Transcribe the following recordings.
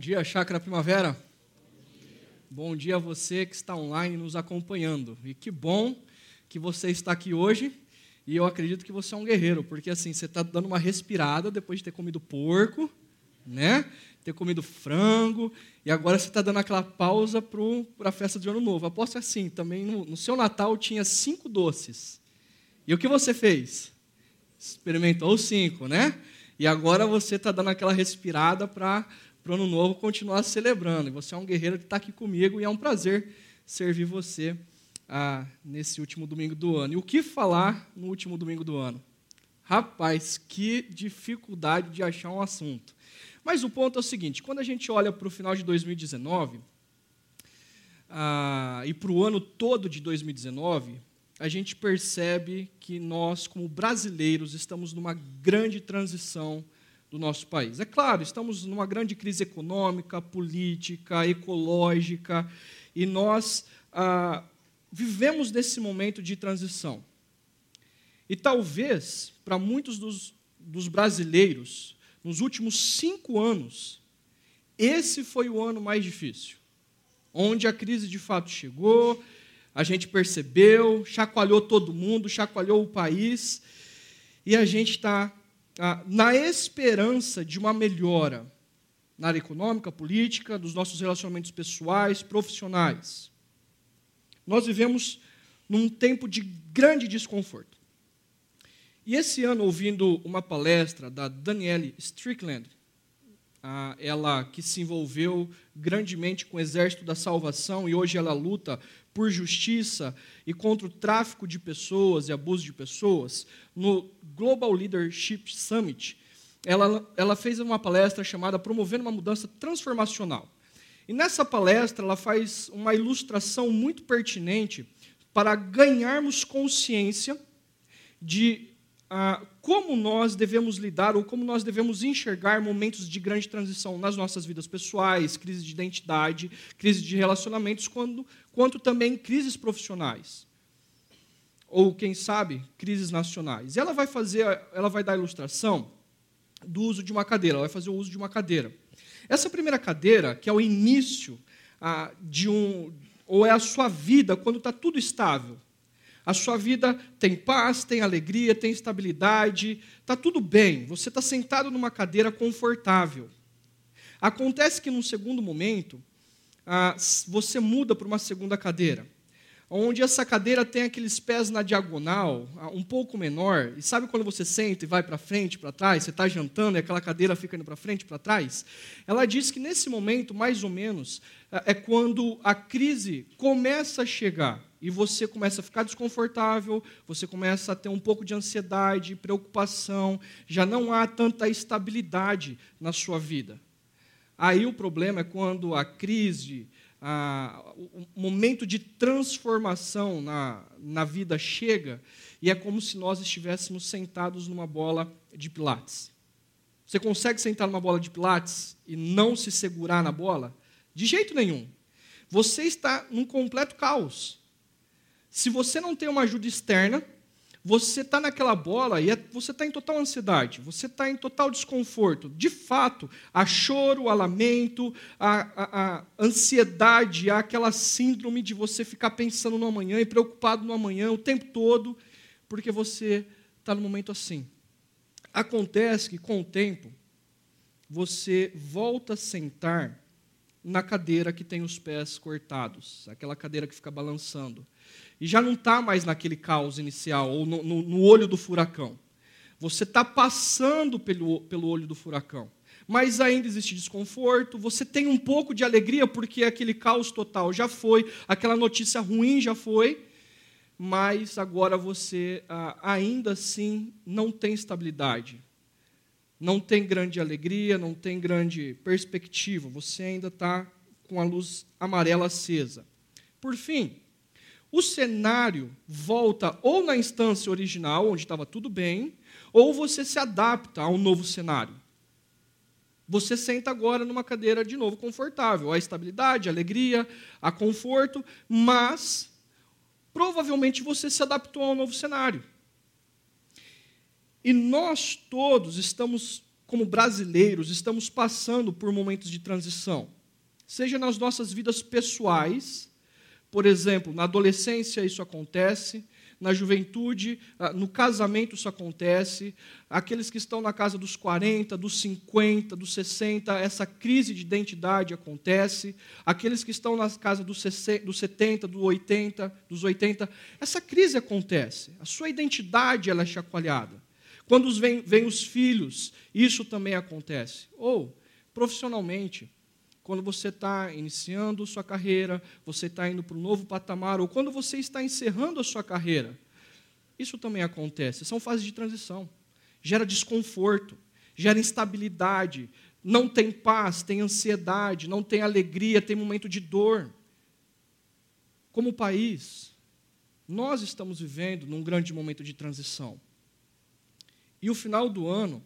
Dia, Chácara Primavera. Bom dia a você que está online nos acompanhando. E que bom que você está aqui hoje. E eu acredito que você é um guerreiro, porque assim, você está dando uma respirada depois de ter comido porco, né? Ter comido frango, e agora você está dando aquela pausa para a festa de Ano Novo. Aposto assim, também no, no seu Natal tinha cinco doces. E o que você fez? Experimentou cinco, né? E agora você está dando aquela respirada para o ano novo continuar celebrando. E você é um guerreiro que está aqui comigo e é um prazer servir você ah, nesse último domingo do ano. E o que falar no último domingo do ano? Rapaz, que dificuldade de achar um assunto. Mas o ponto é o seguinte: quando a gente olha para o final de 2019 ah, e para o ano todo de 2019, a gente percebe que nós, como brasileiros, estamos numa grande transição do nosso país. É claro, estamos numa grande crise econômica, política, ecológica, e nós ah, vivemos nesse momento de transição. E talvez, para muitos dos, dos brasileiros, nos últimos cinco anos, esse foi o ano mais difícil, onde a crise de fato chegou, a gente percebeu, chacoalhou todo mundo, chacoalhou o país, e a gente está na esperança de uma melhora na área econômica, política, dos nossos relacionamentos pessoais, profissionais. Nós vivemos num tempo de grande desconforto. E esse ano, ouvindo uma palestra da Danielle Strickland, ah, ela que se envolveu grandemente com o Exército da Salvação e hoje ela luta por justiça e contra o tráfico de pessoas e abuso de pessoas, no Global Leadership Summit, ela, ela fez uma palestra chamada Promovendo uma Mudança Transformacional. E nessa palestra ela faz uma ilustração muito pertinente para ganharmos consciência de ah, como nós devemos lidar ou como nós devemos enxergar momentos de grande transição nas nossas vidas pessoais, crise de identidade, crise de relacionamentos, quando, quanto também crises profissionais. Ou, quem sabe, crises nacionais. Ela vai fazer, ela vai dar a ilustração do uso de uma cadeira, ela vai fazer o uso de uma cadeira. Essa primeira cadeira, que é o início ah, de um. ou é a sua vida quando está tudo estável a sua vida tem paz, tem alegria, tem estabilidade, está tudo bem, você está sentado numa cadeira confortável. Acontece que num segundo momento, ah, você muda para uma segunda cadeira, onde essa cadeira tem aqueles pés na diagonal, ah, um pouco menor, e sabe quando você senta e vai para frente, para trás, você está jantando e aquela cadeira fica indo para frente, para trás? Ela diz que nesse momento, mais ou menos, ah, é quando a crise começa a chegar e você começa a ficar desconfortável, você começa a ter um pouco de ansiedade, preocupação, já não há tanta estabilidade na sua vida. Aí o problema é quando a crise, a, o momento de transformação na, na vida chega e é como se nós estivéssemos sentados numa bola de pilates. Você consegue sentar numa bola de pilates e não se segurar na bola? De jeito nenhum. Você está num completo caos. Se você não tem uma ajuda externa, você está naquela bola e é, você está em total ansiedade, você está em total desconforto. De fato, há choro, há lamento, há, há, há ansiedade, há aquela síndrome de você ficar pensando no amanhã e preocupado no amanhã o tempo todo, porque você está no momento assim. Acontece que, com o tempo, você volta a sentar na cadeira que tem os pés cortados, aquela cadeira que fica balançando e já não está mais naquele caos inicial, ou no, no, no olho do furacão. Você está passando pelo, pelo olho do furacão. Mas ainda existe desconforto, você tem um pouco de alegria, porque aquele caos total já foi, aquela notícia ruim já foi, mas agora você ah, ainda assim não tem estabilidade, não tem grande alegria, não tem grande perspectiva, você ainda está com a luz amarela acesa. Por fim, o cenário volta ou na instância original, onde estava tudo bem, ou você se adapta a um novo cenário. Você senta agora numa cadeira de novo confortável, a estabilidade, a alegria, a conforto, mas provavelmente você se adaptou a um novo cenário. E nós todos estamos como brasileiros, estamos passando por momentos de transição. Seja nas nossas vidas pessoais, por exemplo, na adolescência isso acontece, na juventude, ah, no casamento isso acontece, aqueles que estão na casa dos 40, dos 50, dos 60, essa crise de identidade acontece, aqueles que estão na casa dos 70, dos 80, dos 80, essa crise acontece, a sua identidade ela é chacoalhada. Quando vêm vem os filhos, isso também acontece. Ou, profissionalmente, quando você está iniciando sua carreira, você está indo para um novo patamar, ou quando você está encerrando a sua carreira. Isso também acontece. São fases de transição. Gera desconforto, gera instabilidade, não tem paz, tem ansiedade, não tem alegria, tem momento de dor. Como país, nós estamos vivendo num grande momento de transição. E o final do ano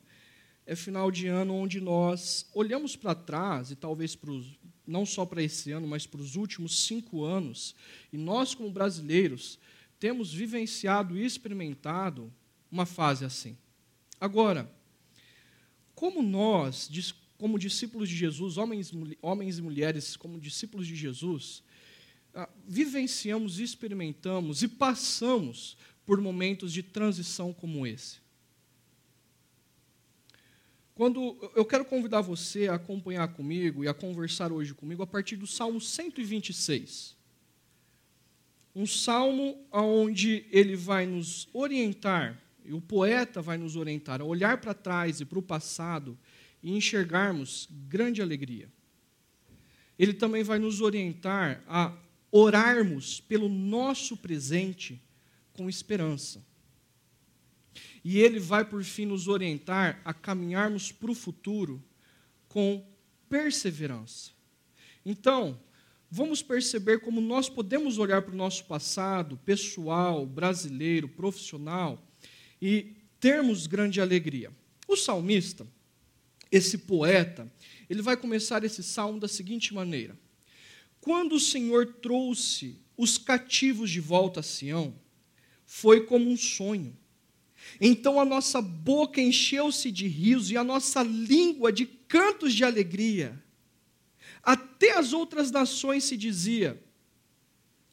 é final de ano onde nós olhamos para trás, e talvez para os, não só para esse ano, mas para os últimos cinco anos, e nós, como brasileiros, temos vivenciado e experimentado uma fase assim. Agora, como nós, como discípulos de Jesus, homens, homens e mulheres, como discípulos de Jesus, ah, vivenciamos, experimentamos e passamos por momentos de transição como esse? Quando eu quero convidar você a acompanhar comigo e a conversar hoje comigo a partir do Salmo 126. Um salmo onde ele vai nos orientar, e o poeta vai nos orientar a olhar para trás e para o passado e enxergarmos grande alegria. Ele também vai nos orientar a orarmos pelo nosso presente com esperança. E ele vai, por fim, nos orientar a caminharmos para o futuro com perseverança. Então, vamos perceber como nós podemos olhar para o nosso passado, pessoal, brasileiro, profissional, e termos grande alegria. O salmista, esse poeta, ele vai começar esse salmo da seguinte maneira: Quando o Senhor trouxe os cativos de volta a Sião, foi como um sonho então a nossa boca encheu-se de rios e a nossa língua de cantos de alegria. Até as outras nações se dizia: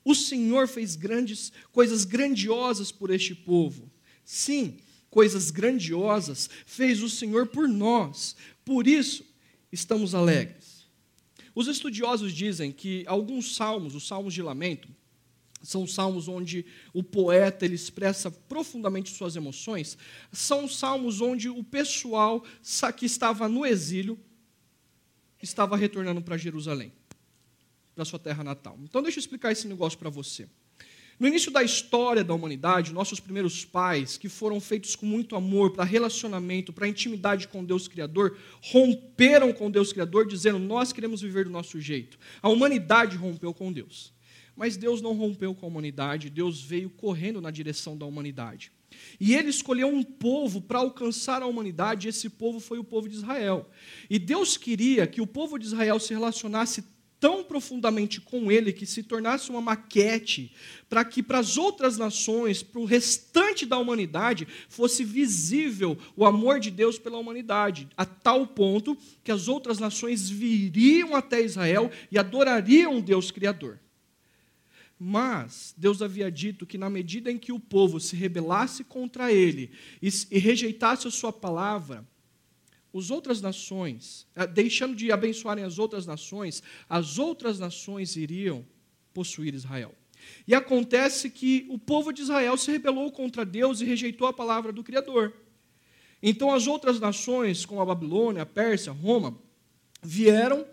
O Senhor fez grandes coisas grandiosas por este povo. Sim, coisas grandiosas fez o Senhor por nós. Por isso estamos alegres. Os estudiosos dizem que alguns salmos, os salmos de lamento, são salmos onde o poeta ele expressa profundamente suas emoções. São salmos onde o pessoal que estava no exílio estava retornando para Jerusalém, para sua terra natal. Então, deixa eu explicar esse negócio para você. No início da história da humanidade, nossos primeiros pais, que foram feitos com muito amor para relacionamento, para intimidade com Deus Criador, romperam com Deus Criador, dizendo: Nós queremos viver do nosso jeito. A humanidade rompeu com Deus. Mas Deus não rompeu com a humanidade, Deus veio correndo na direção da humanidade. E ele escolheu um povo para alcançar a humanidade, e esse povo foi o povo de Israel. E Deus queria que o povo de Israel se relacionasse tão profundamente com ele que se tornasse uma maquete para que para as outras nações, para o restante da humanidade, fosse visível o amor de Deus pela humanidade, a tal ponto que as outras nações viriam até Israel e adorariam Deus Criador. Mas Deus havia dito que, na medida em que o povo se rebelasse contra ele e, rejeitasse a sua palavra, as outras nações, eh, deixando de abençoarem as outras nações, as outras nações iriam possuir Israel. E acontece que o povo de Israel se rebelou contra Deus e rejeitou a palavra do Criador. Então as outras nações, como a Babilônia, a Pérsia, Roma, vieram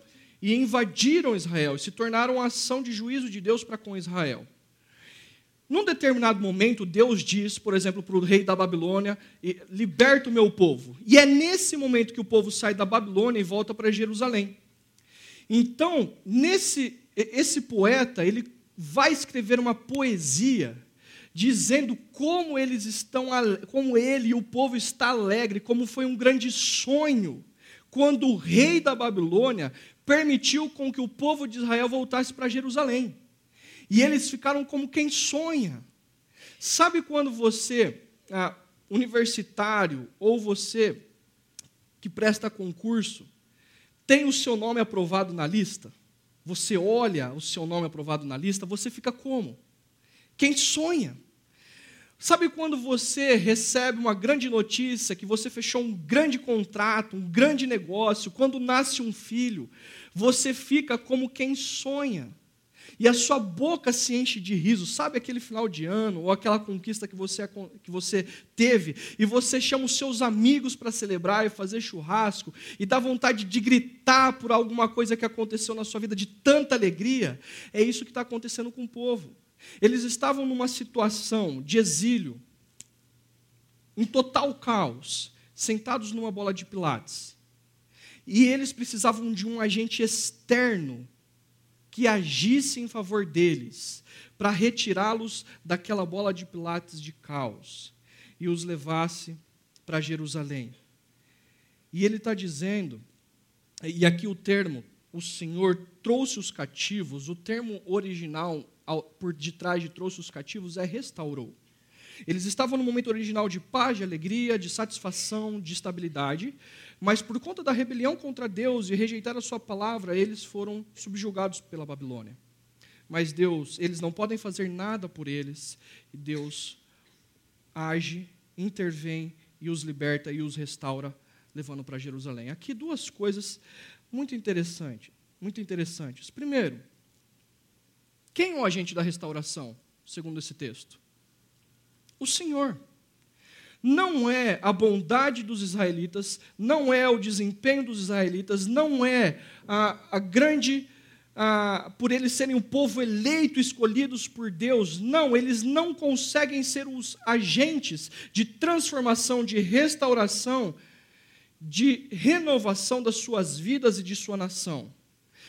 e invadiram Israel e se tornaram a ação de juízo de Deus para com Israel. Num determinado momento, Deus diz, por exemplo, para o rei da Babilônia: liberta o meu povo. E é nesse momento que o povo sai da Babilônia e volta para Jerusalém. Então, nesse esse poeta, ele vai escrever uma poesia dizendo como eles estão, como ele e o povo está alegre, como foi um grande sonho quando o rei da Babilônia permitiu com que o povo de Israel voltasse para Jerusalém. E eles ficaram como quem sonha. Sabe quando você, ah, universitário, ou você que presta concurso tem o seu nome aprovado na lista? Você olha o seu nome aprovado na lista, você fica como? Quem sonha? Sabe quando você recebe uma grande notícia, que você fechou um grande contrato, um grande negócio, quando nasce um filho, você fica como quem sonha e a sua boca se enche de riso. Sabe aquele final de ano ou aquela conquista que você, que você teve e você chama os seus amigos para celebrar e fazer churrasco e dá vontade de gritar por alguma coisa que aconteceu na sua vida de tanta alegria? É isso que está acontecendo com o povo. Eles estavam numa situação de exílio, em total caos, sentados numa bola de pilates. E eles precisavam de um agente externo que agisse em favor deles, para retirá-los daquela bola de pilates de caos e os levasse para Jerusalém. E ele está dizendo, e aqui o termo, o Senhor trouxe os cativos, o termo original por detrás de trouxe os cativos é restaurou. Eles estavam no momento original de paz, de alegria, de satisfação, de estabilidade, mas por conta da rebelião contra Deus e rejeitar a sua palavra, eles foram subjugados pela Babilônia. Mas Deus, eles não podem fazer nada por eles, e Deus age, intervém e os liberta e os restaura, levando para Jerusalém. Aqui duas coisas muito interessantes, muito interessantes. Primeiro, quem é o agente da restauração, segundo esse texto? O Senhor não é a bondade dos israelitas, não é o desempenho dos israelitas, não é a, a grande. Por eles serem o povo eleito, escolhidos por Deus. Não, eles não conseguem ser os agentes de transformação, de restauração, de renovação das suas vidas e de sua nação.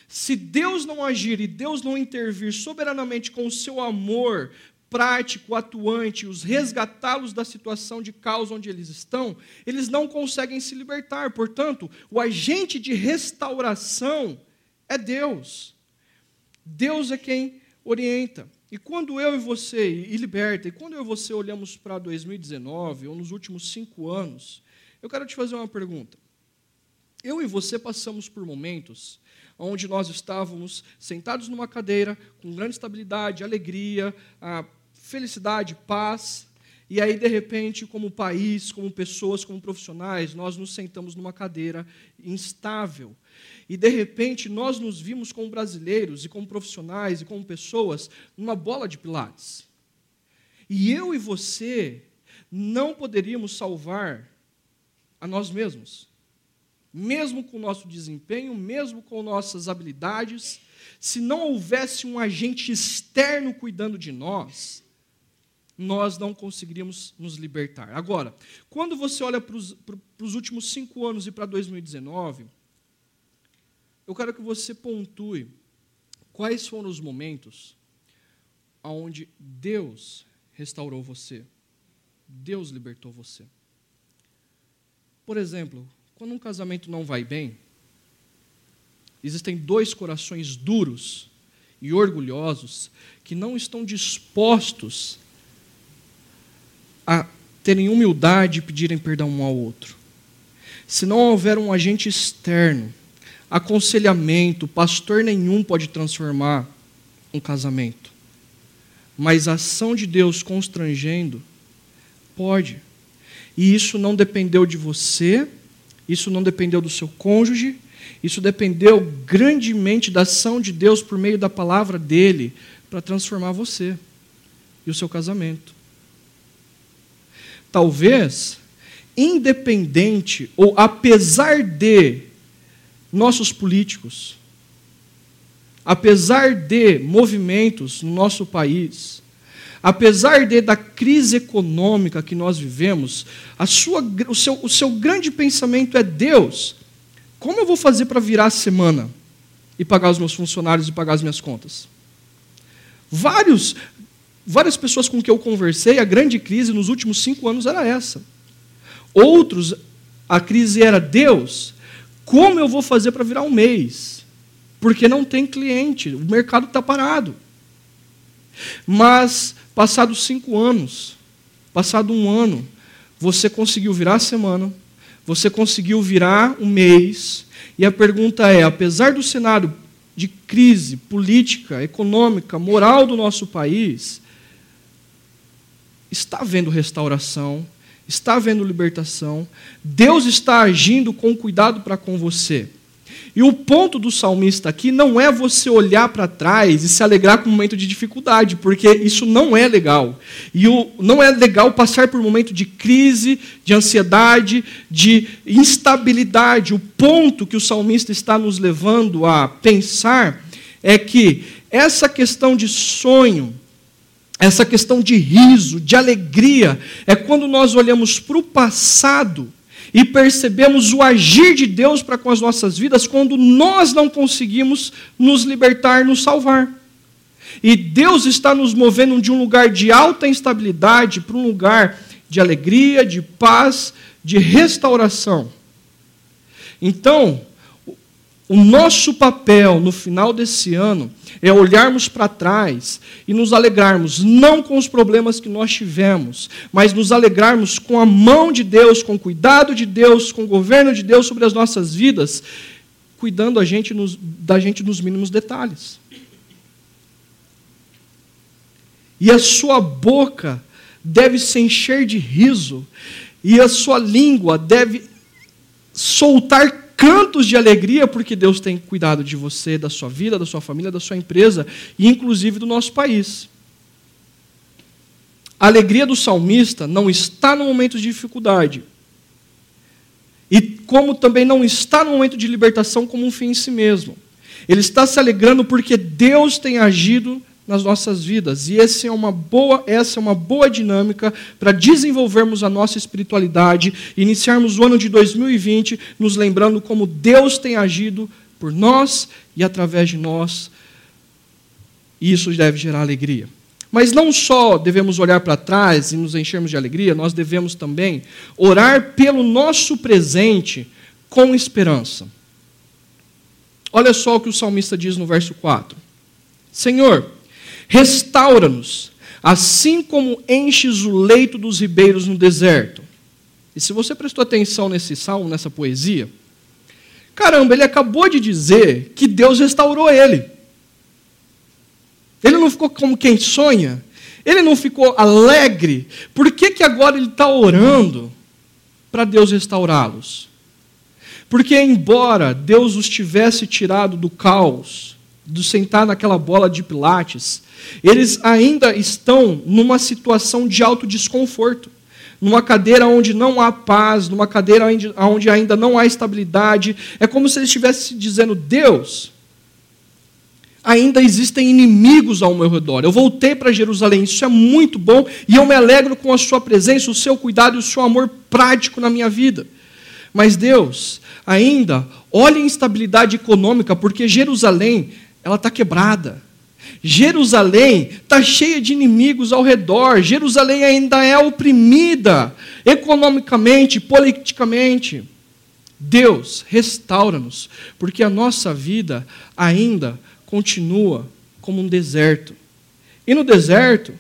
Se Deus não agir e Deus não intervir soberanamente com o seu amor prático, atuante, os resgatá-los da situação de caos onde eles estão, eles não conseguem se libertar. Portanto, o agente de restauração é Deus. Deus é quem orienta. E quando eu e você, e liberta, e quando eu e você olhamos para 2019, ou nos últimos cinco anos, eu quero te fazer uma pergunta. Eu e você passamos por momentos onde nós estávamos sentados numa cadeira, com grande estabilidade, alegria, felicidade, paz. E aí, de repente, como país, como pessoas, como profissionais, nós nos sentamos numa cadeira instável. E, de repente, nós nos vimos como brasileiros, e como profissionais, e como pessoas, numa bola de pilates. E eu e você não poderíamos salvar a nós mesmos. Mesmo com o nosso desempenho, mesmo com nossas habilidades, se não houvesse um agente externo cuidando de nós, nós não conseguiríamos nos libertar. Agora, quando você olha para os últimos cinco anos e para 2019, eu quero que você pontue quais foram os momentos onde Deus restaurou você, Deus libertou você. Por exemplo, quando um casamento não vai bem, existem dois corações duros e orgulhosos que não estão dispostos a terem humildade e pedirem perdão um ao outro. Se não houver um agente externo, aconselhamento, pastor nenhum pode transformar um casamento. Mas a ação de Deus constrangendo, pode. E isso não dependeu de você, isso não dependeu do seu cônjuge, isso dependeu grandemente da ação de Deus por meio da palavra dele para transformar você e o seu casamento. Talvez, independente ou apesar de nossos políticos, apesar de movimentos no nosso país, apesar de, da crise econômica que nós vivemos, a sua, o, seu, o seu grande pensamento é: Deus, como eu vou fazer para virar a semana e pagar os meus funcionários e pagar as minhas contas? Vários, Várias pessoas com que eu conversei, a grande crise nos últimos cinco anos era essa. Outros, a crise era: Deus, como eu vou fazer para virar um mês? Porque não tem cliente, o mercado está parado. Mas, passados cinco anos, passado um ano, você conseguiu virar a semana, você conseguiu virar um mês, e a pergunta é: apesar do cenário de crise política, econômica, moral do nosso país, está havendo restauração, está havendo libertação, Deus está agindo com cuidado para com você. E o ponto do salmista aqui não é você olhar para trás e se alegrar com um momento de dificuldade, porque isso não é legal. E o, não é legal passar por um momento de crise, de ansiedade, de instabilidade. O ponto que o salmista está nos levando a pensar é que essa questão de sonho, essa questão de riso, de alegria, é quando nós olhamos para o passado e percebemos o agir de Deus para com as nossas vidas quando nós não conseguimos nos libertar, nos salvar. E Deus está nos movendo de um lugar de alta instabilidade para um lugar de alegria, de paz, de restauração. Então, o nosso papel no final desse ano é olharmos para trás e nos alegrarmos, não com os problemas que nós tivemos, mas nos alegrarmos com a mão de Deus, com o cuidado de Deus, com o governo de Deus sobre as nossas vidas, cuidando a gente nos, da gente nos mínimos detalhes. E a sua boca deve se encher de riso, e a sua língua deve soltar cantos de alegria, porque Deus tem cuidado de você, da sua vida, da sua família, da sua empresa e inclusive do nosso país. A alegria do salmista não está no momento de dificuldade. E como também não está no momento de libertação como um fim em si mesmo. Ele está se alegrando porque Deus tem agido nas nossas vidas. E essa é uma boa, essa é uma boa dinâmica para desenvolvermos a nossa espiritualidade, iniciarmos o ano de 2020 nos lembrando como Deus tem agido por nós e através de nós. E isso deve gerar alegria. Mas não só devemos olhar para trás e nos enchermos de alegria, nós devemos também orar pelo nosso presente com esperança. Olha só o que o salmista diz no verso 4. Senhor, Restaura-nos, assim como enches o leito dos ribeiros no deserto. E se você prestou atenção nesse salmo, nessa poesia, caramba, ele acabou de dizer que Deus restaurou ele. Ele não ficou como quem sonha, ele não ficou alegre. Por que, que agora ele está orando para Deus restaurá-los? Porque, embora Deus os tivesse tirado do caos, do sentar naquela bola de pilates, eles ainda estão numa situação de alto desconforto, numa cadeira onde não há paz, numa cadeira onde ainda não há estabilidade. É como se eles estivessem dizendo: Deus, ainda existem inimigos ao meu redor. Eu voltei para Jerusalém, isso é muito bom e eu me alegro com a Sua presença, o Seu cuidado e o Seu amor prático na minha vida. Mas Deus, ainda, olha a instabilidade econômica, porque Jerusalém ela está quebrada. Jerusalém está cheia de inimigos ao redor. Jerusalém ainda é oprimida economicamente, politicamente. Deus, restaura-nos, porque a nossa vida ainda continua como um deserto. E no deserto,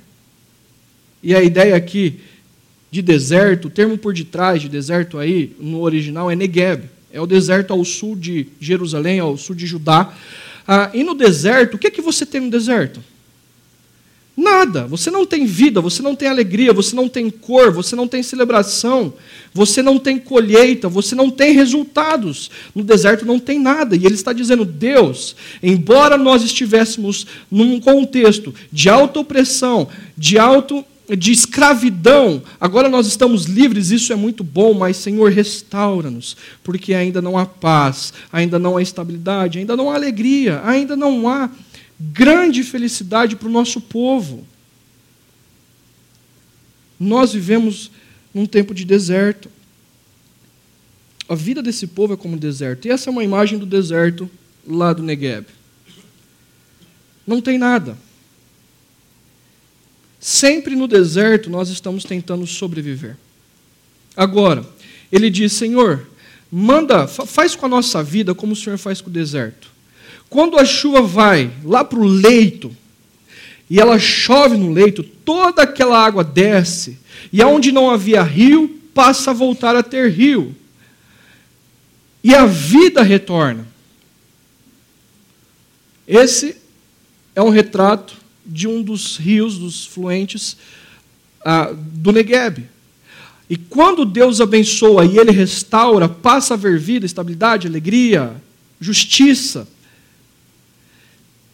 e a ideia aqui de deserto, o termo por detrás de deserto aí, no original é Negev, é o deserto ao sul de Jerusalém, ao sul de Judá. Ah, e no deserto, o que, é que você tem no deserto? Nada. Você não tem vida, você não tem alegria, você não tem cor, você não tem celebração, você não tem colheita, você não tem resultados. No deserto não tem nada. E ele está dizendo: Deus, embora nós estivéssemos num contexto de alta opressão, de alto de escravidão, agora nós estamos livres, isso é muito bom, mas Senhor, restaura-nos, porque ainda não há paz, ainda não há estabilidade, ainda não há alegria, ainda não há grande felicidade para o nosso povo. Nós vivemos num tempo de deserto. A vida desse povo é como um deserto. E essa é uma imagem do deserto lá do Negev. Não tem nada. Sempre no deserto nós estamos tentando sobreviver. Agora, ele diz: Senhor, manda, faz com a nossa vida como o Senhor faz com o deserto. Quando a chuva vai lá para o leito, e ela chove no leito, toda aquela água desce, e aonde não havia rio, passa a voltar a ter rio. e a vida retorna. Esse é um retrato de um dos rios, dos fluentes ah, do Negueb. E quando Deus abençoa e Ele restaura, passa a haver vida, estabilidade, alegria, justiça.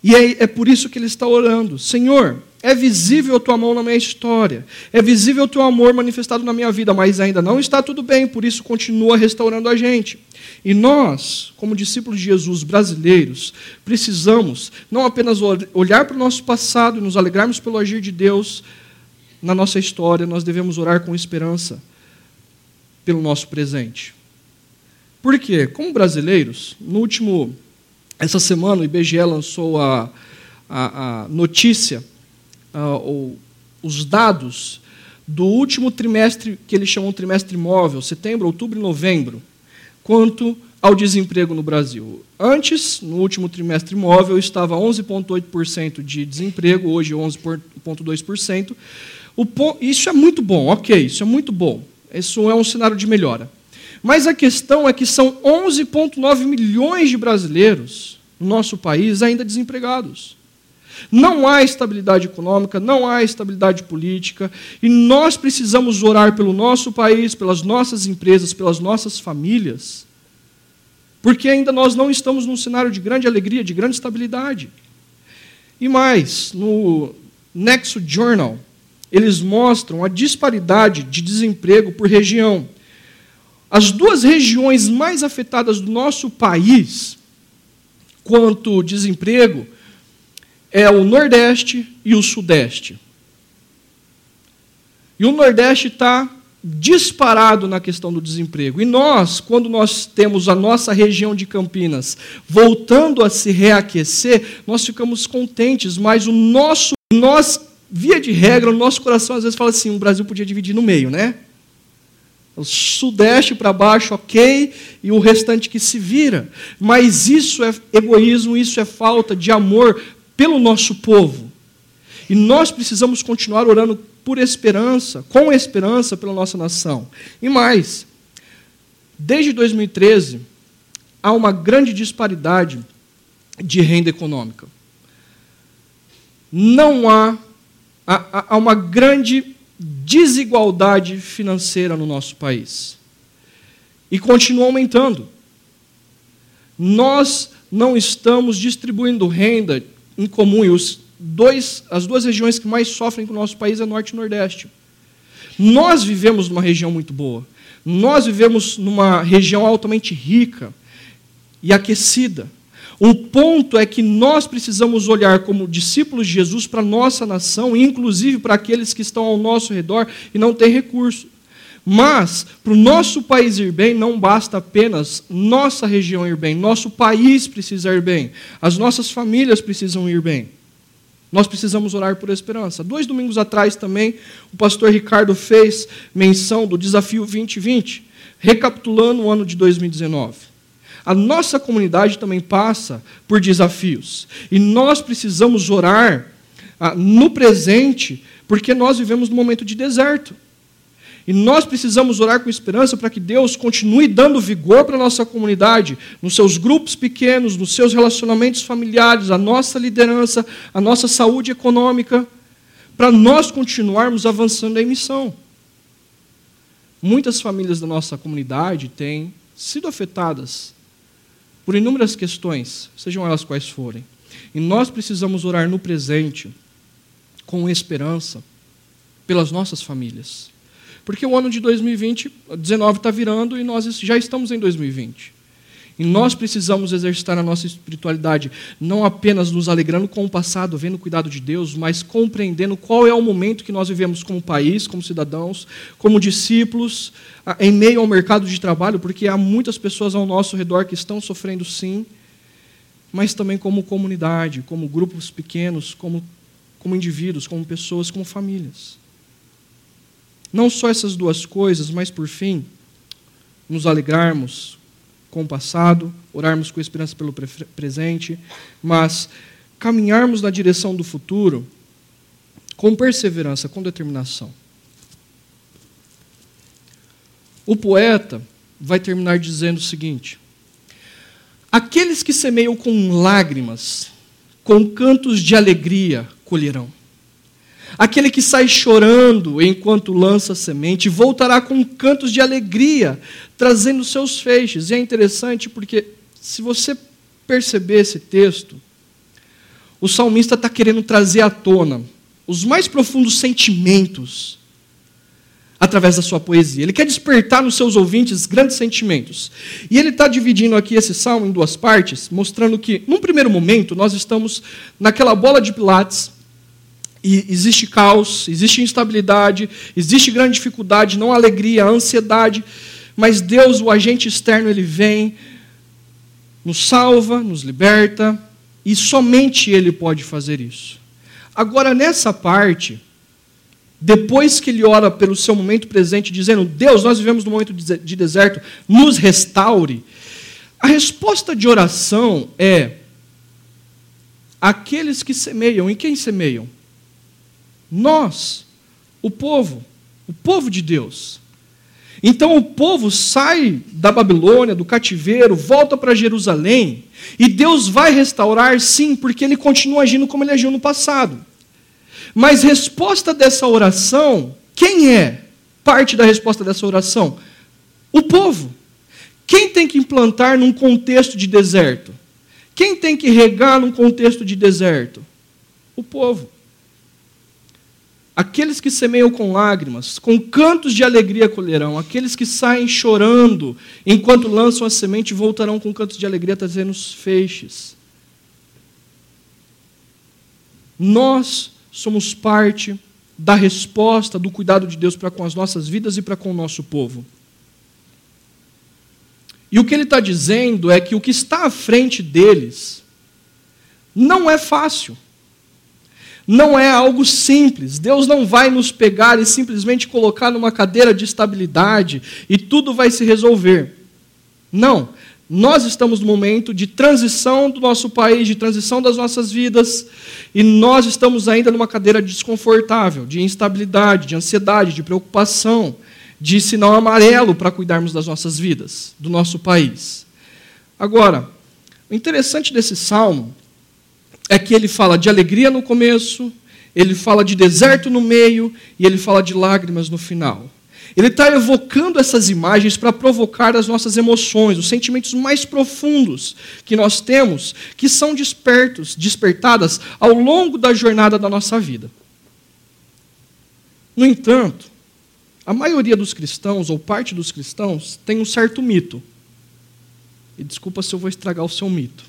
E é, é por isso que ele está orando: Senhor, é visível a tua mão na minha história, é visível o teu amor manifestado na minha vida, mas ainda não está tudo bem, por isso continua restaurando a gente. E nós, como discípulos de Jesus brasileiros, precisamos não apenas olhar para o nosso passado e nos alegrarmos pelo agir de Deus na nossa história, nós devemos orar com esperança pelo nosso presente. Por quê? Como brasileiros, no último. Essa semana o IBGE lançou a, a, a notícia, o, os dados do último trimestre, que eles chamam de trimestre móvel, setembro, outubro e novembro, quanto ao desemprego no Brasil. Antes, no último trimestre móvel, estava 11,8% de desemprego, hoje 11,2%. Isso é muito bom, ok, isso é muito bom. Isso é um cenário de melhora. Mas a questão é que são 11,9 milhões de brasileiros no nosso país ainda desempregados. Não há estabilidade econômica, não há estabilidade política, e nós precisamos orar pelo nosso país, pelas nossas empresas, pelas nossas famílias, porque ainda nós não estamos num cenário de grande alegria, de grande estabilidade. E mais, no Nexo Journal, eles mostram a disparidade de desemprego por região. As duas regiões mais afetadas do nosso país quanto desemprego é o Nordeste e o Sudeste. E o Nordeste está disparado na questão do desemprego. E nós, quando nós temos a nossa região de Campinas voltando a se reaquecer, nós ficamos contentes, mas o nosso, nós, via de regra, o nosso coração às vezes fala assim: o Brasil podia dividir no meio, né? O sudeste para baixo, ok, e o restante que se vira. Mas isso é egoísmo, isso é falta de amor pelo nosso povo. E nós precisamos continuar orando por esperança, com esperança pela nossa nação. E mais, desde 2013, há uma grande disparidade de renda econômica. Não há, há, uma grande desigualdade financeira no nosso país. E continua aumentando. Nós não estamos distribuindo renda em comum. E os dois, as duas regiões que mais sofrem com o nosso país é Norte e Nordeste. Nós vivemos numa região muito boa. Nós vivemos numa região altamente rica e aquecida. O ponto é que nós precisamos olhar como discípulos de Jesus para a nossa nação, inclusive para aqueles que estão ao nosso redor e não têm recurso. Mas, para o nosso país ir bem, não basta apenas nossa região ir bem, nosso país precisa ir bem, as nossas famílias precisam ir bem. Nós precisamos orar por esperança. Dois domingos atrás também, o pastor Ricardo fez menção do desafio 2020, recapitulando o ano de 2019. A nossa comunidade também passa por desafios. E nós precisamos orar ah, no presente, porque nós vivemos num momento de deserto. E nós precisamos orar com esperança para que Deus continue dando vigor para a nossa comunidade, nos seus grupos pequenos, nos seus relacionamentos familiares, a nossa liderança, a nossa saúde econômica, para nós continuarmos avançando em missão. Muitas famílias da nossa comunidade têm sido afetadas por inúmeras questões, sejam elas quais forem. E nós precisamos orar no presente, com esperança, pelas nossas famílias. Porque o ano de 2020, 19 está virando e nós já estamos em 2020. E nós precisamos exercitar a nossa espiritualidade, não apenas nos alegrando com o passado, vendo o cuidado de Deus, mas compreendendo qual é o momento que nós vivemos como país, como cidadãos, como discípulos, em meio ao mercado de trabalho, porque há muitas pessoas ao nosso redor que estão sofrendo sim, mas também como comunidade, como grupos pequenos, como, como indivíduos, como pessoas, como famílias. Não só essas duas coisas, mas por fim, nos alegrarmos com o passado, orarmos com esperança pelo presente, mas caminharmos na direção do futuro com perseverança, com determinação. O poeta vai terminar dizendo o seguinte: Aqueles que semeiam com lágrimas, com cantos de alegria colherão. Aquele que sai chorando enquanto lança semente voltará com cantos de alegria, trazendo seus feixes. E é interessante porque, se você perceber esse texto, o salmista está querendo trazer à tona os mais profundos sentimentos através da sua poesia. Ele quer despertar nos seus ouvintes grandes sentimentos. E ele está dividindo aqui esse salmo em duas partes, mostrando que, num primeiro momento, nós estamos naquela bola de pilates e existe caos, existe instabilidade, existe grande dificuldade, não alegria, ansiedade, mas Deus, o agente externo, ele vem, nos salva, nos liberta, e somente Ele pode fazer isso. Agora, nessa parte, depois que ele ora pelo seu momento presente, dizendo: Deus, nós vivemos num momento de deserto, nos restaure. A resposta de oração é: aqueles que semeiam, e quem semeiam? Nós, o povo, o povo de Deus. Então o povo sai da Babilônia, do cativeiro, volta para Jerusalém, e Deus vai restaurar, sim, porque ele continua agindo como ele agiu no passado. Mas resposta dessa oração, quem é parte da resposta dessa oração? O povo. Quem tem que implantar num contexto de deserto? Quem tem que regar num contexto de deserto? O povo. Aqueles que semeiam com lágrimas, com cantos de alegria colherão. Aqueles que saem chorando enquanto lançam a semente voltarão com cantos de alegria trazendo os feixes. Nós somos parte da resposta do cuidado de Deus para com as nossas vidas e para com o nosso povo. E o que ele está dizendo é que o que está à frente deles não é fácil não é algo simples. Deus não vai nos pegar e simplesmente colocar numa cadeira de estabilidade e tudo vai se resolver. Não. Nós estamos no momento de transição do nosso país, de transição das nossas vidas, e nós estamos ainda numa cadeira desconfortável, de instabilidade, de ansiedade, de preocupação, de sinal amarelo para cuidarmos das nossas vidas, do nosso país. Agora, o interessante desse salmo é que ele fala de alegria no começo, ele fala de deserto no meio e ele fala de lágrimas no final. Ele está evocando essas imagens para provocar as nossas emoções, os sentimentos mais profundos que nós temos, que são despertos, despertadas ao longo da jornada da nossa vida. No entanto, a maioria dos cristãos, ou parte dos cristãos, tem um certo mito. E desculpa se eu vou estragar o seu mito.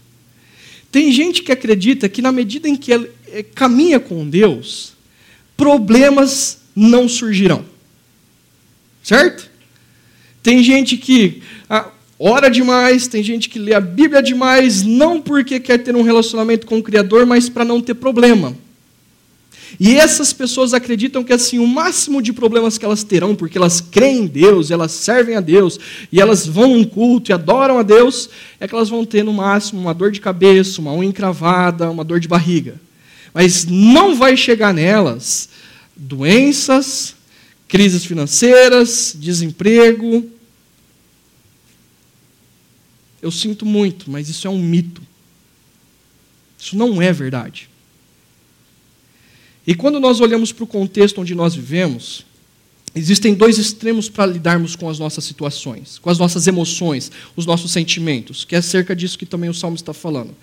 Tem gente que acredita que, na medida em que ela eh, caminha com Deus, problemas não surgirão. Certo? Tem gente que ah, ora demais, tem gente que lê a Bíblia demais, não porque quer ter um relacionamento com o Criador, mas para não ter problema. E essas pessoas acreditam que assim o máximo de problemas que elas terão, porque elas creem em Deus, elas servem a Deus, e elas vão num culto e adoram a Deus, é que elas vão ter no máximo uma dor de cabeça, uma unha encravada, uma dor de barriga. Mas não vai chegar nelas doenças, crises financeiras, desemprego. Eu sinto muito, mas isso é um mito. Isso não é verdade. E quando nós olhamos para o contexto onde nós vivemos, existem dois extremos para lidarmos com as nossas situações, com as nossas emoções, os nossos sentimentos, que é acerca disso que também o Salmo está falando.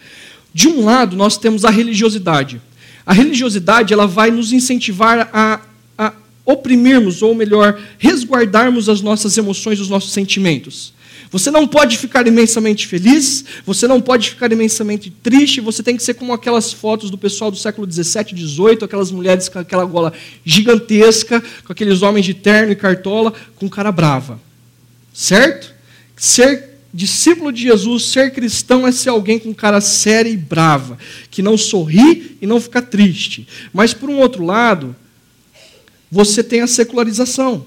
De um lado, nós temos a religiosidade. A religiosidade ela vai nos incentivar a, a oprimirmos, ou melhor, resguardarmos as nossas emoções, os nossos sentimentos. Você não pode ficar imensamente feliz, você não pode ficar imensamente triste, você tem que ser como aquelas fotos do pessoal do século 17, 18, aquelas mulheres com aquela gola gigantesca, com aqueles homens de terno e cartola, com cara brava. Certo? Ser discípulo de Jesus, ser cristão é ser alguém com cara séria e brava, que não sorri e não fica triste. Mas por um outro lado, você tem a secularização.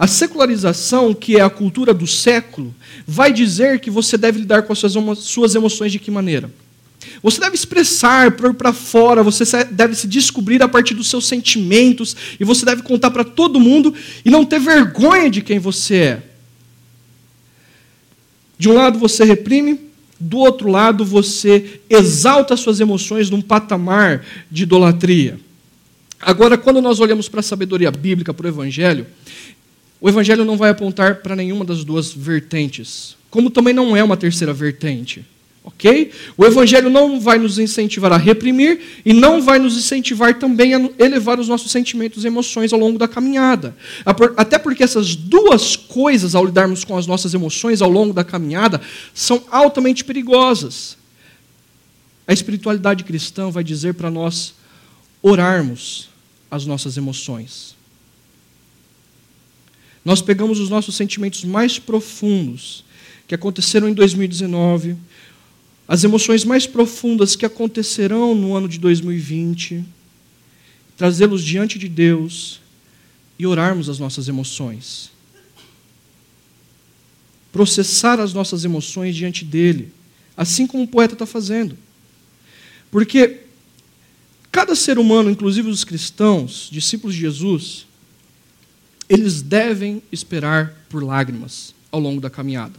A secularização, que é a cultura do século, vai dizer que você deve lidar com as suas emoções de que maneira? Você deve expressar, pôr para fora, você deve se descobrir a partir dos seus sentimentos, e você deve contar para todo mundo e não ter vergonha de quem você é. De um lado você reprime, do outro lado você exalta suas emoções num patamar de idolatria. Agora, quando nós olhamos para a sabedoria bíblica, para o Evangelho, o Evangelho não vai apontar para nenhuma das duas vertentes, como também não é uma terceira vertente. Ok? O Evangelho não vai nos incentivar a reprimir e não vai nos incentivar também a elevar os nossos sentimentos e emoções ao longo da caminhada. Até porque essas duas coisas, ao lidarmos com as nossas emoções ao longo da caminhada, são altamente perigosas. A espiritualidade cristã vai dizer para nós orarmos as nossas emoções. Nós pegamos os nossos sentimentos mais profundos que aconteceram em 2019 as emoções mais profundas que acontecerão no ano de 2020, trazê-los diante de Deus e orarmos as nossas emoções. Processar as nossas emoções diante dele, assim como o poeta está fazendo. Porque cada ser humano, inclusive os cristãos, discípulos de Jesus, eles devem esperar por lágrimas ao longo da caminhada.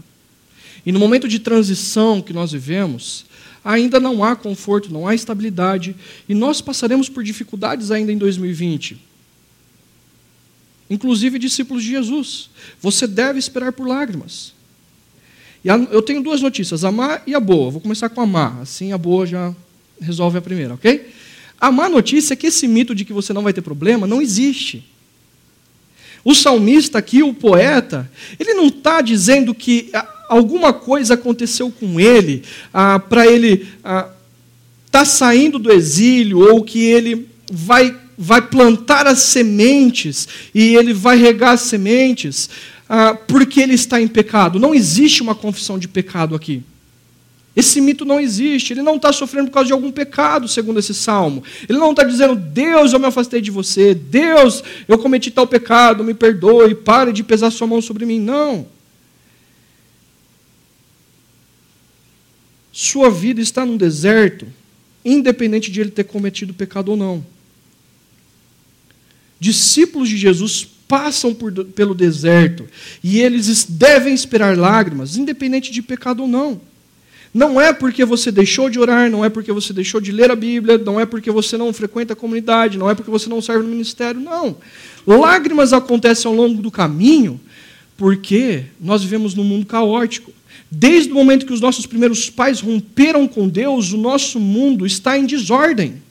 E no momento de transição que nós vivemos, ainda não há conforto, não há estabilidade, e nós passaremos por dificuldades ainda em 2020. Inclusive discípulos de Jesus. Você deve esperar por lágrimas. E eu tenho duas notícias, a má e a boa. Vou começar com a má, assim a boa já resolve a primeira, ok? A má notícia é que esse mito de que você não vai ter problema não existe. O salmista aqui, o poeta, ele não está dizendo que alguma coisa aconteceu com ele, ah, para ele estar ah, tá saindo do exílio, ou que ele vai, vai plantar as sementes e ele vai regar as sementes, ah, porque ele está em pecado. Não existe uma confissão de pecado aqui. Esse mito não existe. Ele não está sofrendo por causa de algum pecado, segundo esse salmo. Ele não está dizendo, Deus, eu me afastei de você. Deus, eu cometi tal pecado, me perdoe, pare de pesar sua mão sobre mim. Não. sua vida está num deserto, independente de ele ter cometido pecado ou não. Discípulos de Jesus passam por, pelo deserto e eles devem esperar lágrimas, independente de pecado ou não. Não é porque você deixou de orar, não é porque você deixou de ler a Bíblia, não é porque você não frequenta a comunidade, não é porque você não serve no ministério, não. Lágrimas acontecem ao longo do caminho porque nós vivemos num mundo caótico. Desde o momento que os nossos primeiros pais romperam com Deus, o nosso mundo está em desordem.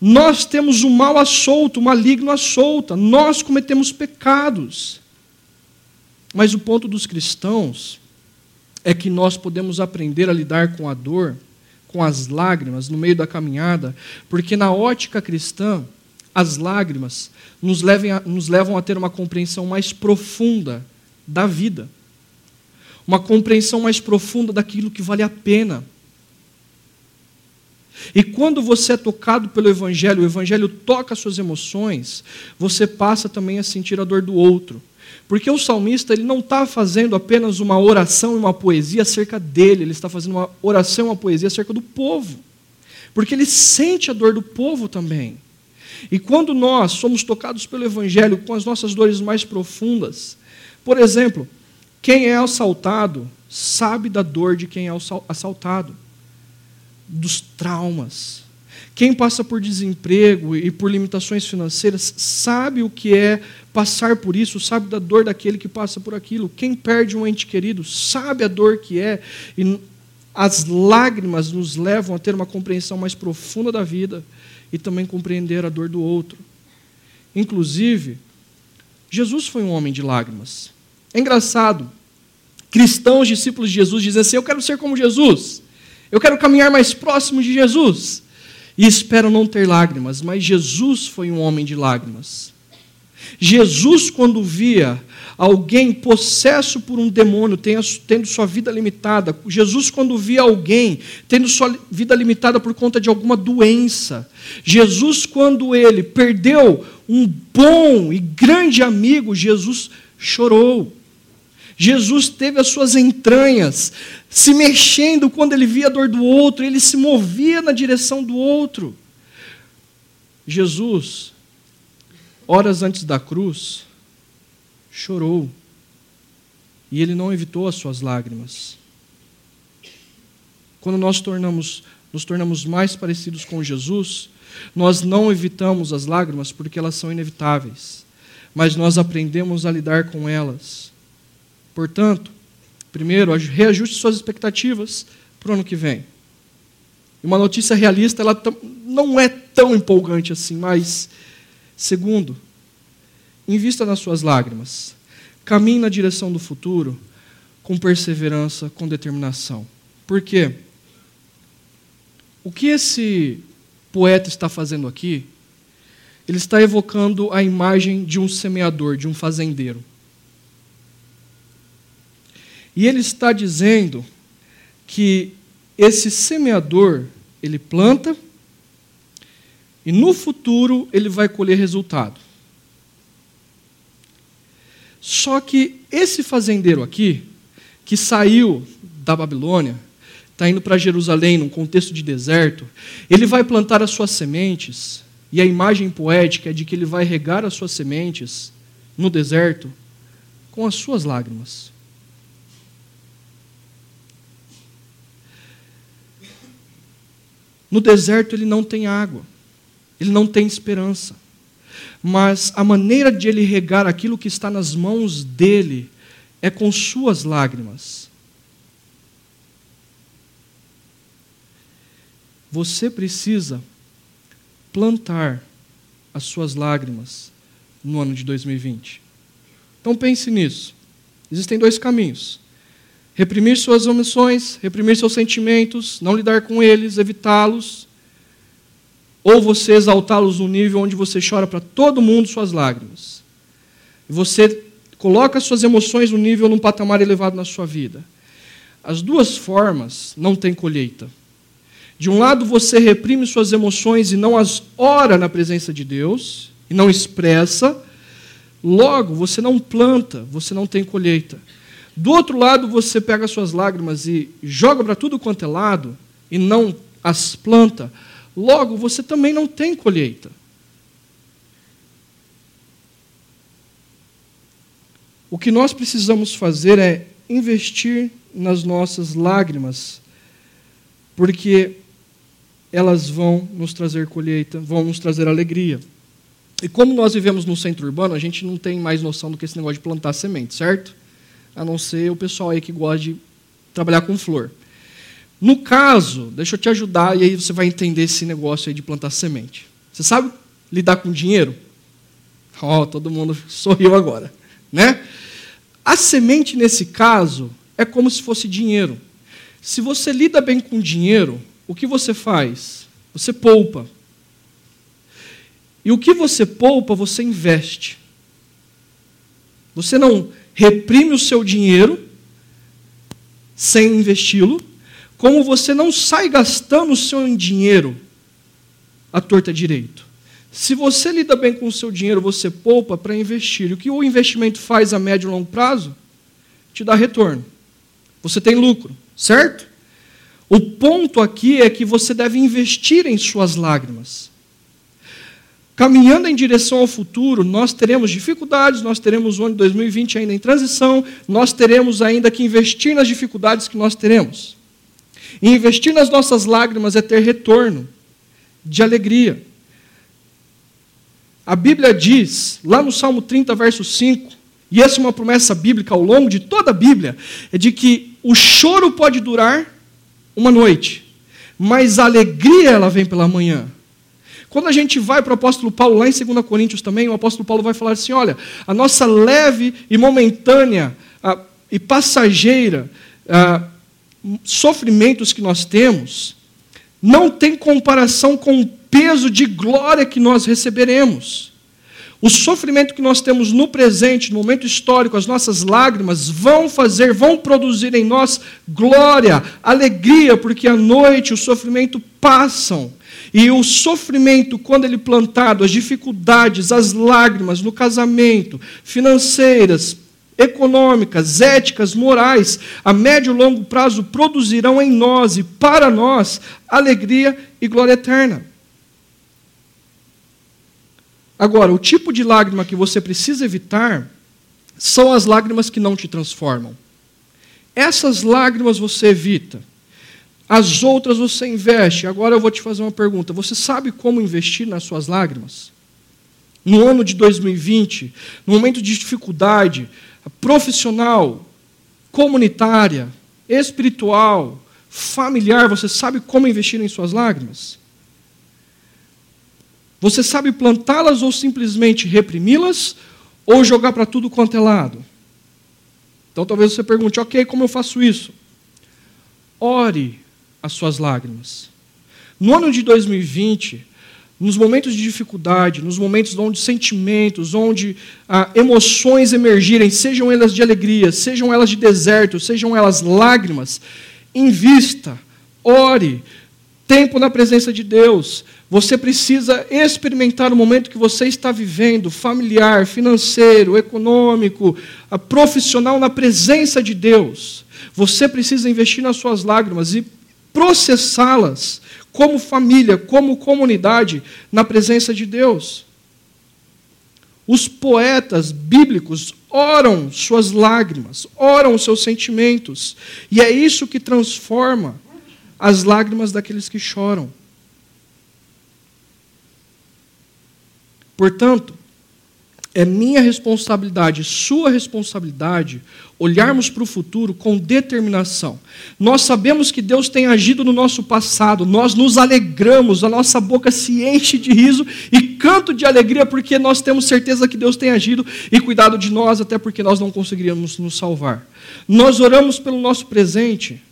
Nós temos o mal à solta, o maligno à solta, nós cometemos pecados. Mas o ponto dos cristãos é que nós podemos aprender a lidar com a dor, com as lágrimas no meio da caminhada, porque na ótica cristã, as lágrimas nos, a, nos levam a ter uma compreensão mais profunda da vida uma compreensão mais profunda daquilo que vale a pena. E quando você é tocado pelo Evangelho, o Evangelho toca as suas emoções, você passa também a sentir a dor do outro. Porque o salmista ele não está fazendo apenas uma oração e uma poesia acerca dele, ele está fazendo uma oração e uma poesia acerca do povo. Porque ele sente a dor do povo também. E quando nós somos tocados pelo Evangelho com as nossas dores mais profundas, por exemplo, quem é assaltado sabe da dor de quem é assaltado, dos traumas. Quem passa por desemprego e por limitações financeiras sabe o que é passar por isso, sabe da dor daquele que passa por aquilo. Quem perde um ente querido sabe a dor que é. E as lágrimas nos levam a ter uma compreensão mais profunda da vida e também compreender a dor do outro. Inclusive, Jesus foi um homem de lágrimas. É engraçado. Cristãos, discípulos de Jesus, dizem assim: Eu quero ser como Jesus. Eu quero caminhar mais próximo de Jesus. E esperam não ter lágrimas, mas Jesus foi um homem de lágrimas. Jesus, quando via alguém possesso por um demônio, tendo sua vida limitada, Jesus, quando via alguém tendo sua vida limitada por conta de alguma doença, Jesus, quando ele perdeu um bom e grande amigo, Jesus chorou. Jesus teve as suas entranhas se mexendo quando ele via a dor do outro, ele se movia na direção do outro. Jesus, horas antes da cruz, chorou. E ele não evitou as suas lágrimas. quando nós tornamos, nos tornamos mais parecidos com Jesus, nós não evitamos as lágrimas porque elas são inevitáveis, mas nós aprendemos a lidar com elas. Portanto, primeiro, reajuste suas expectativas para o ano que vem. E uma notícia realista, ela não é tão empolgante assim, mas, segundo, invista nas suas lágrimas. Caminhe na direção do futuro com perseverança, com determinação. Por quê? O que esse poeta está fazendo aqui? Ele está evocando a imagem de um semeador, de um fazendeiro. E ele está dizendo que esse semeador, ele planta e no futuro ele vai colher resultado. Só que esse fazendeiro aqui, que saiu da Babilônia, está indo para Jerusalém, num contexto de deserto, ele vai plantar as suas sementes, e a imagem poética é de que ele vai regar as suas sementes no deserto com as suas lágrimas. No deserto ele não tem água, ele não tem esperança. Mas a maneira de ele regar aquilo que está nas mãos dele é com suas lágrimas. Você precisa plantar as suas lágrimas no ano de 2020. Então pense nisso. Existem dois caminhos reprimir suas emoções, reprimir seus sentimentos, não lidar com eles, evitá-los, ou você exaltá-los no nível onde você chora para todo mundo suas lágrimas. Você coloca suas emoções no nível, num patamar elevado na sua vida. As duas formas não têm colheita. De um lado, você reprime suas emoções e não as ora na presença de Deus, e não expressa. Logo, você não planta, você não tem colheita. Do outro lado, você pega suas lágrimas e joga para tudo quanto é lado e não as planta. Logo, você também não tem colheita. O que nós precisamos fazer é investir nas nossas lágrimas, porque elas vão nos trazer colheita, vão nos trazer alegria. E como nós vivemos no centro urbano, a gente não tem mais noção do que esse negócio de plantar semente, certo? A não ser o pessoal aí que gosta de trabalhar com flor. No caso, deixa eu te ajudar e aí você vai entender esse negócio aí de plantar semente. Você sabe lidar com dinheiro? Ó, oh, todo mundo sorriu agora, né? A semente nesse caso é como se fosse dinheiro. Se você lida bem com dinheiro, o que você faz? Você poupa. E o que você poupa, você investe. Você não reprime o seu dinheiro sem investi-lo, como você não sai gastando o seu dinheiro à torta direito. Se você lida bem com o seu dinheiro, você poupa para investir. E o que o investimento faz a médio e longo prazo? Te dá retorno. Você tem lucro, certo? O ponto aqui é que você deve investir em suas lágrimas. Caminhando em direção ao futuro, nós teremos dificuldades, nós teremos o ano de 2020 ainda em transição, nós teremos ainda que investir nas dificuldades que nós teremos. E investir nas nossas lágrimas é ter retorno de alegria. A Bíblia diz, lá no Salmo 30, verso 5, e essa é uma promessa bíblica ao longo de toda a Bíblia, é de que o choro pode durar uma noite, mas a alegria ela vem pela manhã. Quando a gente vai para o apóstolo Paulo, lá em 2 Coríntios também, o apóstolo Paulo vai falar assim: olha, a nossa leve e momentânea a, e passageira a, sofrimentos que nós temos, não tem comparação com o peso de glória que nós receberemos. O sofrimento que nós temos no presente, no momento histórico, as nossas lágrimas vão fazer, vão produzir em nós glória, alegria, porque à noite o sofrimento passam. E o sofrimento, quando ele plantado, as dificuldades, as lágrimas no casamento, financeiras, econômicas, éticas, morais, a médio e longo prazo produzirão em nós e para nós alegria e glória eterna. Agora, o tipo de lágrima que você precisa evitar são as lágrimas que não te transformam. Essas lágrimas você evita. As outras você investe. Agora eu vou te fazer uma pergunta: você sabe como investir nas suas lágrimas? No ano de 2020, no momento de dificuldade profissional, comunitária, espiritual, familiar, você sabe como investir em suas lágrimas? Você sabe plantá-las ou simplesmente reprimi-las ou jogar para tudo quanto é lado? Então talvez você pergunte, ok, como eu faço isso? Ore as suas lágrimas. No ano de 2020, nos momentos de dificuldade, nos momentos onde sentimentos, onde ah, emoções emergirem, sejam elas de alegria, sejam elas de deserto, sejam elas lágrimas, invista, ore, tempo na presença de Deus. Você precisa experimentar o momento que você está vivendo, familiar, financeiro, econômico, profissional, na presença de Deus. Você precisa investir nas suas lágrimas e processá-las como família, como comunidade, na presença de Deus. Os poetas bíblicos oram suas lágrimas, oram seus sentimentos, e é isso que transforma as lágrimas daqueles que choram. Portanto, é minha responsabilidade, sua responsabilidade, olharmos para o futuro com determinação. Nós sabemos que Deus tem agido no nosso passado, nós nos alegramos, a nossa boca se enche de riso e canto de alegria porque nós temos certeza que Deus tem agido e cuidado de nós, até porque nós não conseguiríamos nos salvar. Nós oramos pelo nosso presente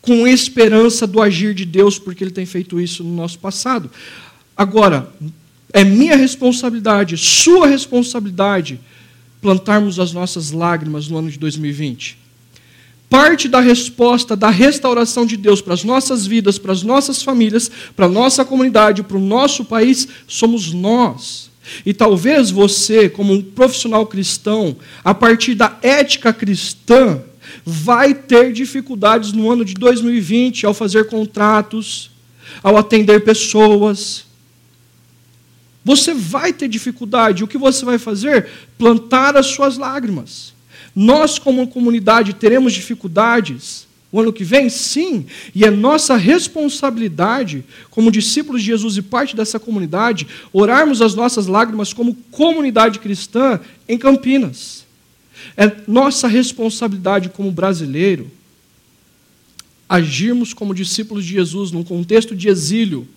com esperança do agir de Deus, porque Ele tem feito isso no nosso passado. Agora, é minha responsabilidade, sua responsabilidade, plantarmos as nossas lágrimas no ano de 2020. Parte da resposta da restauração de Deus para as nossas vidas, para as nossas famílias, para a nossa comunidade, para o nosso país, somos nós. E talvez você, como um profissional cristão, a partir da ética cristã, vai ter dificuldades no ano de 2020 ao fazer contratos, ao atender pessoas, você vai ter dificuldade. O que você vai fazer? Plantar as suas lágrimas. Nós, como comunidade, teremos dificuldades o ano que vem? Sim. E é nossa responsabilidade, como discípulos de Jesus e parte dessa comunidade, orarmos as nossas lágrimas como comunidade cristã em Campinas. É nossa responsabilidade como brasileiro agirmos como discípulos de Jesus num contexto de exílio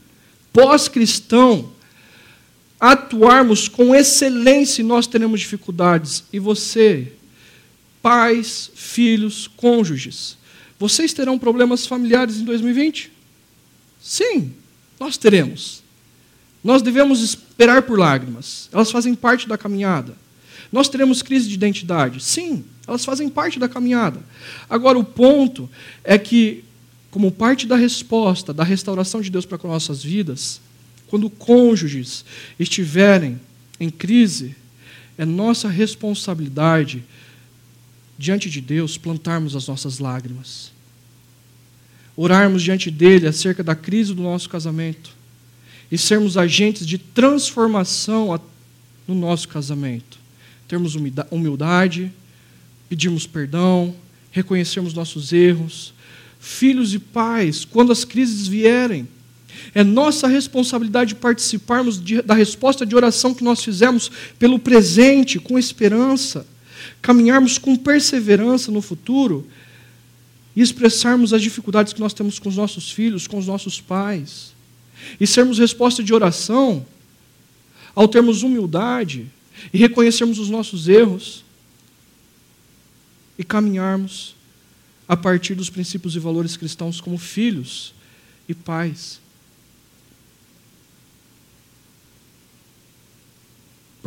pós-cristão atuarmos com excelência, nós teremos dificuldades. E você, pais, filhos, cônjuges, vocês terão problemas familiares em 2020? Sim, nós teremos. Nós devemos esperar por lágrimas. Elas fazem parte da caminhada. Nós teremos crise de identidade? Sim, elas fazem parte da caminhada. Agora, o ponto é que, como parte da resposta, da restauração de Deus para com nossas vidas, quando cônjuges estiverem em crise, é nossa responsabilidade diante de Deus plantarmos as nossas lágrimas. Orarmos diante dele acerca da crise do nosso casamento e sermos agentes de transformação no nosso casamento. Termos humildade, pedirmos perdão, reconhecermos nossos erros. Filhos e pais, quando as crises vierem, é nossa responsabilidade participarmos de, da resposta de oração que nós fizemos pelo presente, com esperança, caminharmos com perseverança no futuro e expressarmos as dificuldades que nós temos com os nossos filhos, com os nossos pais. E sermos resposta de oração ao termos humildade e reconhecermos os nossos erros e caminharmos a partir dos princípios e valores cristãos como filhos e pais.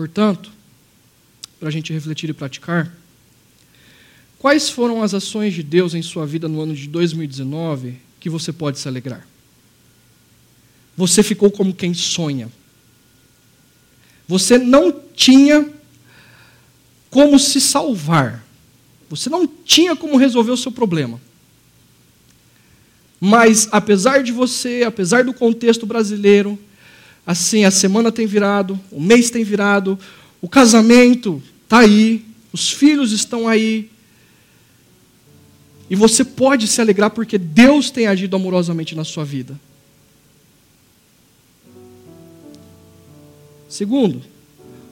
Portanto, para a gente refletir e praticar, quais foram as ações de Deus em sua vida no ano de 2019 que você pode se alegrar? Você ficou como quem sonha. Você não tinha como se salvar. Você não tinha como resolver o seu problema. Mas, apesar de você, apesar do contexto brasileiro, assim, a semana tem virado, o mês tem virado, o casamento está aí, os filhos estão aí. E você pode se alegrar porque Deus tem agido amorosamente na sua vida. Segundo,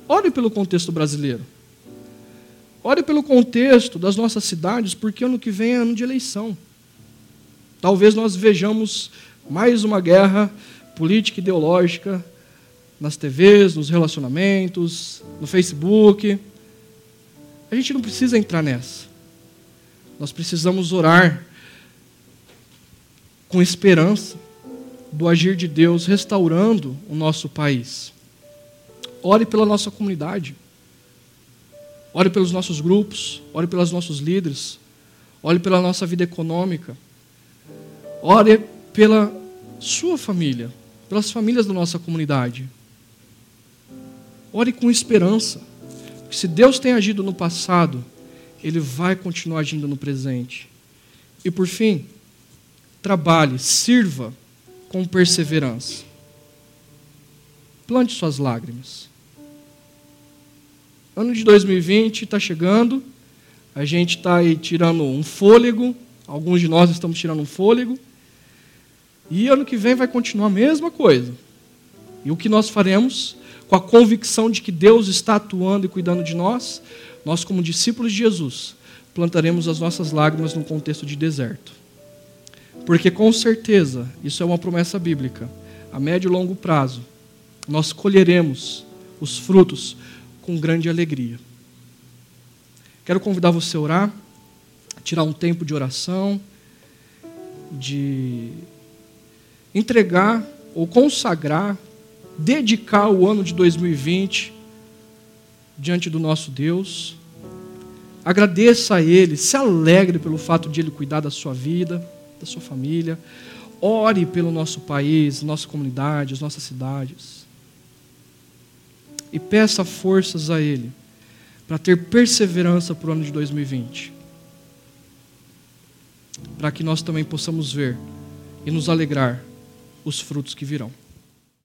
ore pelo contexto brasileiro. Ore pelo contexto das nossas cidades, porque ano que vem é ano de eleição. Talvez nós vejamos mais uma guerra política ideológica nas TVs, nos relacionamentos, no Facebook. A gente não precisa entrar nessa. Nós precisamos orar com esperança do agir de Deus restaurando o nosso país. Ore pela nossa comunidade. Ore pelos nossos grupos, ore pelos nossos líderes, ore pela nossa vida econômica. Ore pela sua família, pelas famílias da nossa comunidade. Ore com esperança. Porque se Deus tem agido no passado, Ele vai continuar agindo no presente. E por fim, trabalhe, sirva com perseverança. Plante suas lágrimas. Ano de 2020 está chegando, a gente está aí tirando um fôlego, alguns de nós estamos tirando um fôlego, e ano que vem vai continuar a mesma coisa. E o que nós faremos? com a convicção de que Deus está atuando e cuidando de nós, nós, como discípulos de Jesus, plantaremos as nossas lágrimas num contexto de deserto. Porque, com certeza, isso é uma promessa bíblica, a médio e longo prazo, nós colheremos os frutos com grande alegria. Quero convidar você a orar, tirar um tempo de oração, de entregar ou consagrar dedicar o ano de 2020 diante do nosso Deus. Agradeça a Ele, se alegre pelo fato de Ele cuidar da sua vida, da sua família. Ore pelo nosso país, nossa comunidade, as nossas cidades. E peça forças a Ele para ter perseverança para o ano de 2020. Para que nós também possamos ver e nos alegrar os frutos que virão.